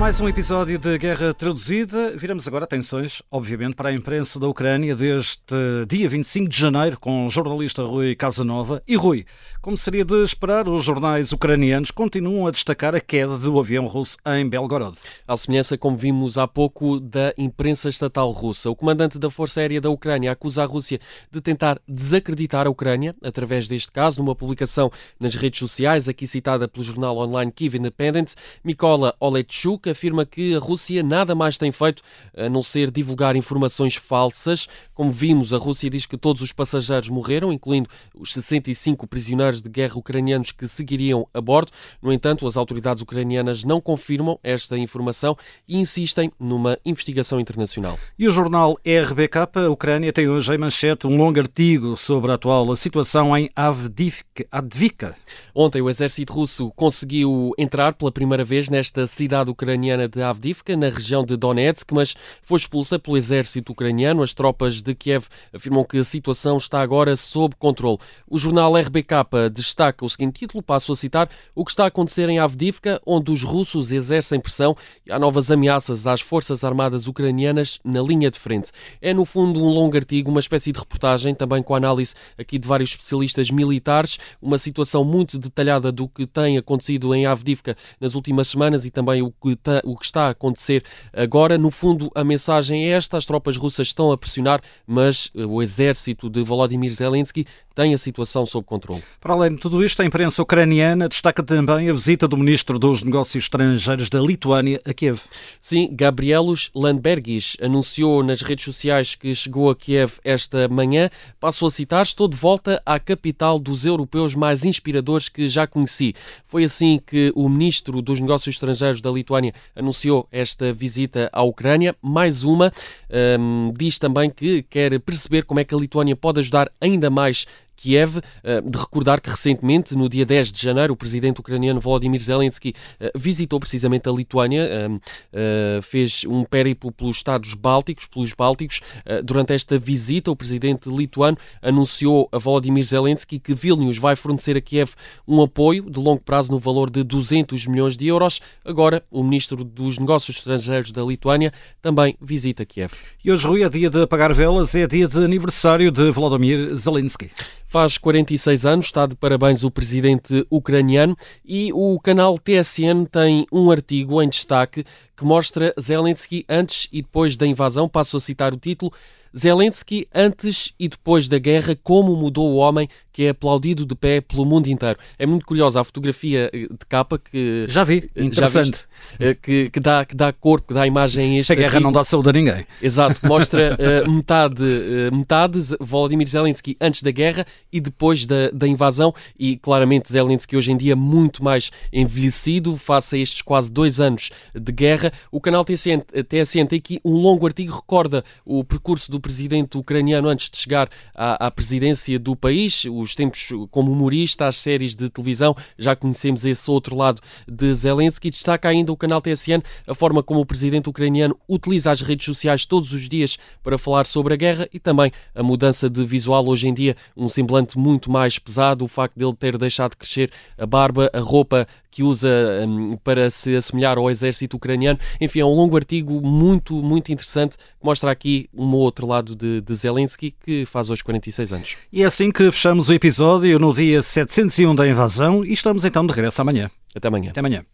mais um episódio de Guerra Traduzida. Viramos agora atenções, obviamente, para a imprensa da Ucrânia deste dia 25 de janeiro, com o jornalista Rui Casanova. E Rui, como seria de esperar, os jornais ucranianos continuam a destacar a queda do avião russo em Belgorod. À semelhança, como vimos há pouco, da imprensa estatal russa. O comandante da Força Aérea da Ucrânia acusa a Rússia de tentar desacreditar a Ucrânia, através deste caso, numa publicação nas redes sociais, aqui citada pelo jornal online Kiev Independent, Mikola Olechuk afirma que a Rússia nada mais tem feito a não ser divulgar informações falsas. Como vimos, a Rússia diz que todos os passageiros morreram, incluindo os 65 prisioneiros de guerra ucranianos que seguiriam a bordo. No entanto, as autoridades ucranianas não confirmam esta informação e insistem numa investigação internacional. E o jornal RBK, a Ucrânia, tem hoje em manchete um longo artigo sobre a atual situação em Avdivka. Ontem, o exército russo conseguiu entrar pela primeira vez nesta cidade ucraniana ucraniana de Avdivka, na região de Donetsk, mas foi expulsa pelo exército ucraniano. As tropas de Kiev afirmam que a situação está agora sob controle. O jornal RBK destaca o seguinte título, passo a citar, o que está a acontecer em Avdivka, onde os russos exercem pressão e há novas ameaças às forças armadas ucranianas na linha de frente. É, no fundo, um longo artigo, uma espécie de reportagem, também com análise aqui de vários especialistas militares, uma situação muito detalhada do que tem acontecido em Avdivka nas últimas semanas e também o que o que está a acontecer agora. No fundo, a mensagem é esta: as tropas russas estão a pressionar, mas eh, o exército de Volodymyr Zelensky tem a situação sob controle. Para além de tudo isto, a imprensa ucraniana destaca também a visita do ministro dos Negócios Estrangeiros da Lituânia a Kiev. Sim, Gabrielos Landbergis anunciou nas redes sociais que chegou a Kiev esta manhã. Passo a citar: Estou de volta à capital dos europeus mais inspiradores que já conheci. Foi assim que o ministro dos Negócios Estrangeiros da Lituânia anunciou esta visita à Ucrânia. Mais uma, um, diz também que quer perceber como é que a Lituânia pode ajudar ainda mais Kiev. Eh, de recordar que recentemente, no dia 10 de janeiro, o presidente ucraniano Volodymyr Zelensky eh, visitou precisamente a Lituânia, eh, fez um périplo pelos Estados Bálticos, pelos Bálticos. Durante esta visita, o presidente lituano anunciou a Volodymyr Zelensky que Vilnius vai fornecer a Kiev um apoio de longo prazo no valor de 200 milhões de euros. Agora, o ministro dos Negócios Estrangeiros da Lituânia também visita Kiev. E hoje, Rui, é dia de apagar velas, é dia de aniversário de Volodymyr Zelensky. Faz 46 anos, está de parabéns o presidente ucraniano e o canal TSN tem um artigo em destaque que mostra Zelensky antes e depois da invasão. Passo a citar o título. Zelensky antes e depois da guerra, como mudou o homem que é aplaudido de pé pelo mundo inteiro. É muito curiosa a fotografia eh, de capa que. Já vi, interessante. Já viste, que, que, dá, que dá corpo, que dá imagem a este. A guerra não dá saúde a ninguém. Exato, mostra uh, metade, uh, metade Volodymyr Zelensky antes da guerra e depois da, da invasão. E claramente Zelensky hoje em dia muito mais envelhecido, face a estes quase dois anos de guerra. O canal TSN, TSN tem aqui um longo artigo, recorda o percurso presidente ucraniano antes de chegar à, à presidência do país os tempos como humorista, as séries de televisão, já conhecemos esse outro lado de Zelensky. Destaca ainda o canal TSN a forma como o presidente ucraniano utiliza as redes sociais todos os dias para falar sobre a guerra e também a mudança de visual hoje em dia, um semblante muito mais pesado, o facto dele ter deixado de crescer a barba, a roupa que usa um, para se assemelhar ao exército ucraniano. Enfim, é um longo artigo muito, muito interessante que mostra aqui um outro lado de, de Zelensky, que faz hoje 46 anos. E é assim que fechamos o episódio no dia 701 da invasão e estamos então de regresso amanhã. Até amanhã. Até amanhã.